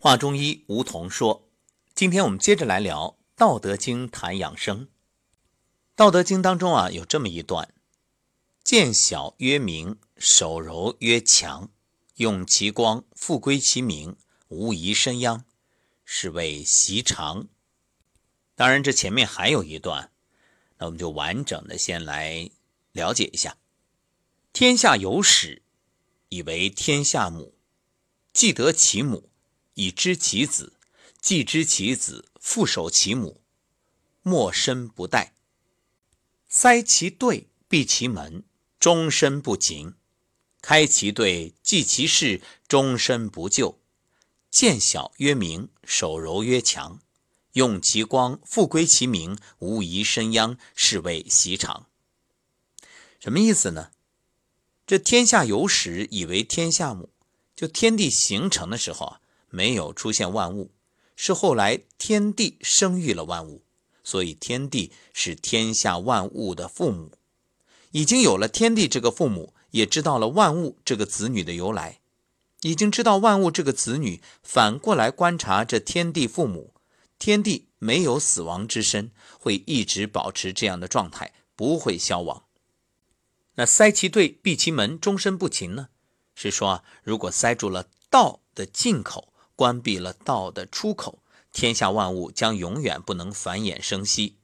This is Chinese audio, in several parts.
话中医，吴桐说：“今天我们接着来聊《道德经》谈养生。《道德经》当中啊，有这么一段：见小曰明，手柔曰强，用其光，复归其明，无疑身殃，是谓习常。当然，这前面还有一段，那我们就完整的先来了解一下：天下有始，以为天下母，既得其母。”以知其子，既知其子，复守其母，莫身不殆。塞其兑，闭其门，终身不勤；开其兑，济其事，终身不救。见小曰明，手柔曰强，用其光，复归其明，无疑身殃，是谓习常。什么意思呢？这天下有始，以为天下母，就天地形成的时候啊。没有出现万物，是后来天地生育了万物，所以天地是天下万物的父母。已经有了天地这个父母，也知道了万物这个子女的由来，已经知道万物这个子女，反过来观察这天地父母，天地没有死亡之身，会一直保持这样的状态，不会消亡。那塞其兑，闭其门，终身不勤呢？是说，如果塞住了道的进口。关闭了道的出口，天下万物将永远不能繁衍生息。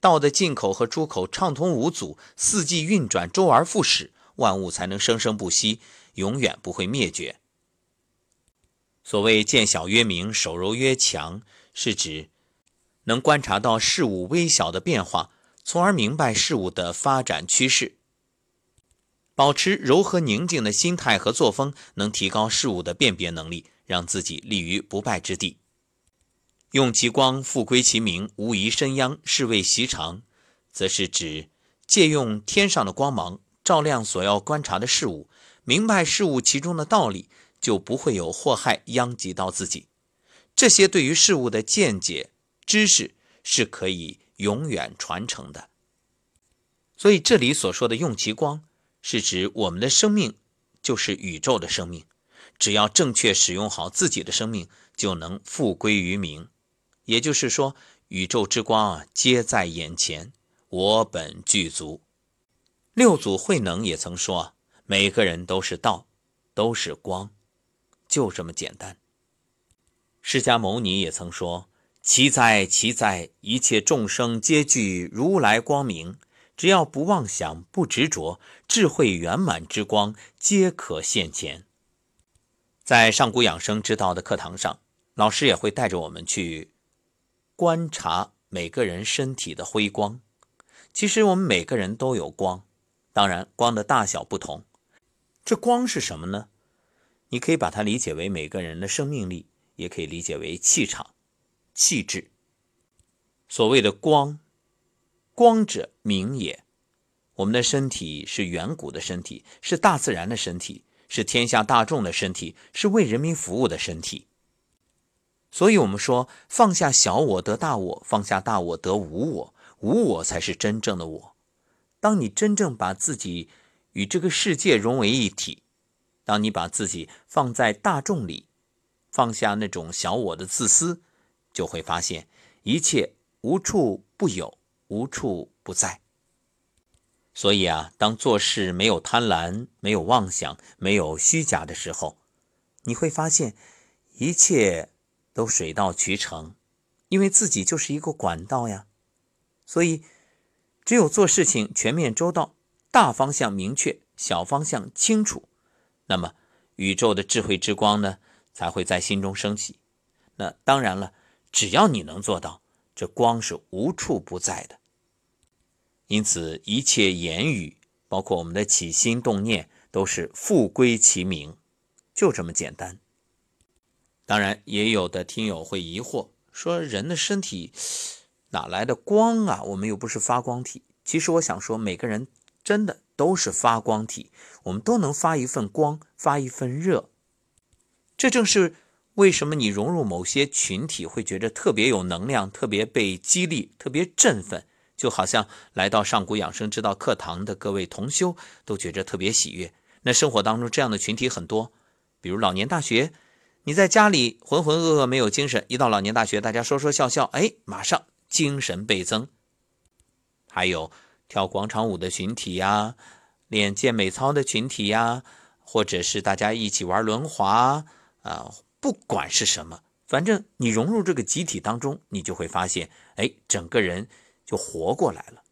道的进口和出口畅通无阻，四季运转，周而复始，万物才能生生不息，永远不会灭绝。所谓见小曰明，手柔曰强，是指能观察到事物微小的变化，从而明白事物的发展趋势。保持柔和宁静的心态和作风，能提高事物的辨别能力。让自己立于不败之地，用其光复归其明，无疑身殃，是谓习常，则是指借用天上的光芒照亮所要观察的事物，明白事物其中的道理，就不会有祸害殃及到自己。这些对于事物的见解、知识是可以永远传承的。所以这里所说的用其光，是指我们的生命就是宇宙的生命。只要正确使用好自己的生命，就能复归于明。也就是说，宇宙之光啊，皆在眼前，我本具足。六祖慧能也曾说：“每个人都是道，都是光，就这么简单。”释迦牟尼也曾说：“其在，其在，一切众生皆具如来光明。只要不妄想，不执着，智慧圆满之光，皆可现前。”在上古养生之道的课堂上，老师也会带着我们去观察每个人身体的辉光。其实我们每个人都有光，当然光的大小不同。这光是什么呢？你可以把它理解为每个人的生命力，也可以理解为气场、气质。所谓的光，光者明也。我们的身体是远古的身体，是大自然的身体。是天下大众的身体，是为人民服务的身体。所以，我们说放下小我得大我，放下大我得无我，无我才是真正的我。当你真正把自己与这个世界融为一体，当你把自己放在大众里，放下那种小我的自私，就会发现一切无处不有，无处不在。所以啊，当做事没有贪婪、没有妄想、没有虚假的时候，你会发现一切都水到渠成，因为自己就是一个管道呀。所以，只有做事情全面周到，大方向明确，小方向清楚，那么宇宙的智慧之光呢，才会在心中升起。那当然了，只要你能做到，这光是无处不在的。因此，一切言语，包括我们的起心动念，都是复归其名，就这么简单。当然，也有的听友会疑惑，说人的身体哪来的光啊？我们又不是发光体。其实，我想说，每个人真的都是发光体，我们都能发一份光，发一份热。这正是为什么你融入某些群体会觉得特别有能量，特别被激励，特别振奋。就好像来到上古养生之道课堂的各位同修都觉着特别喜悦。那生活当中这样的群体很多，比如老年大学，你在家里浑浑噩噩没有精神，一到老年大学，大家说说笑笑，哎，马上精神倍增。还有跳广场舞的群体呀，练健美操的群体呀，或者是大家一起玩轮滑啊，不管是什么，反正你融入这个集体当中，你就会发现，哎，整个人就活过来了。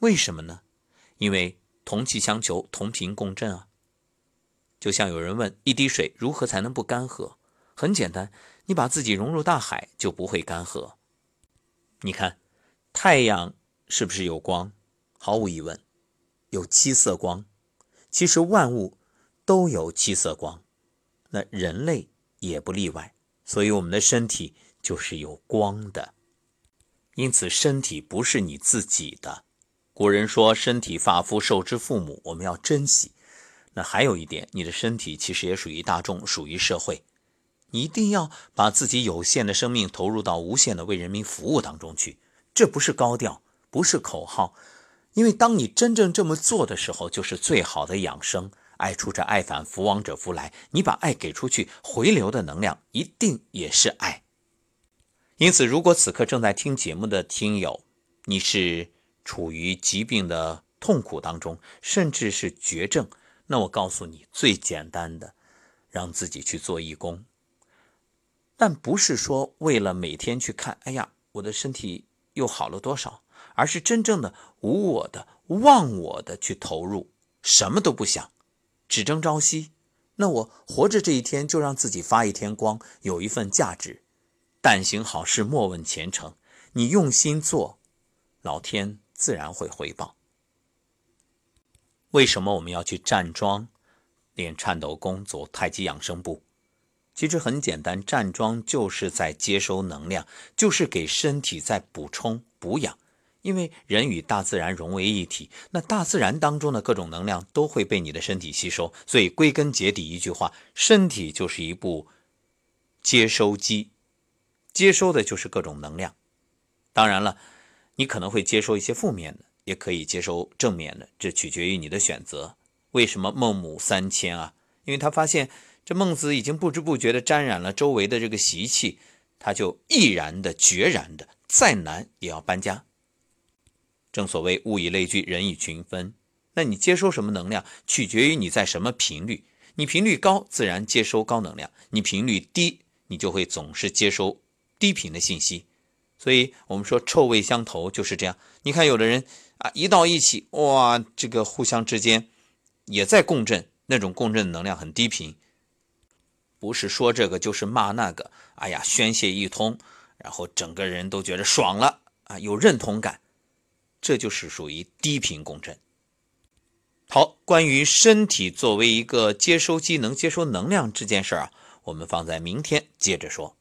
为什么呢？因为同气相求，同频共振啊。就像有人问，一滴水如何才能不干涸？很简单，你把自己融入大海，就不会干涸。你看，太阳是不是有光？毫无疑问，有七色光。其实万物都有七色光，那人类也不例外。所以我们的身体就是有光的。因此，身体不是你自己的。古人说：“身体发肤受之父母”，我们要珍惜。那还有一点，你的身体其实也属于大众，属于社会。你一定要把自己有限的生命投入到无限的为人民服务当中去。这不是高调，不是口号，因为当你真正这么做的时候，就是最好的养生。爱出者爱返，福往者福来。你把爱给出去，回流的能量一定也是爱。因此，如果此刻正在听节目的听友，你是。处于疾病的痛苦当中，甚至是绝症，那我告诉你，最简单的，让自己去做义工。但不是说为了每天去看，哎呀，我的身体又好了多少，而是真正的无我的、忘我的去投入，什么都不想，只争朝夕。那我活着这一天，就让自己发一天光，有一份价值。但行好事，莫问前程。你用心做，老天。自然会回报。为什么我们要去站桩、练颤抖功、走太极养生步？其实很简单，站桩就是在接收能量，就是给身体在补充补养。因为人与大自然融为一体，那大自然当中的各种能量都会被你的身体吸收。所以归根结底一句话，身体就是一部接收机，接收的就是各种能量。当然了。你可能会接收一些负面的，也可以接受正面的，这取决于你的选择。为什么孟母三迁啊？因为他发现这孟子已经不知不觉地沾染了周围的这个习气，他就毅然的、决然的，再难也要搬家。正所谓物以类聚，人以群分。那你接收什么能量，取决于你在什么频率。你频率高，自然接收高能量；你频率低，你就会总是接收低频的信息。所以我们说臭味相投就是这样。你看，有的人啊，一到一起，哇，这个互相之间也在共振，那种共振能量很低频，不是说这个就是骂那个。哎呀，宣泄一通，然后整个人都觉得爽了啊，有认同感，这就是属于低频共振。好，关于身体作为一个接收机能接收能量这件事儿啊，我们放在明天接着说。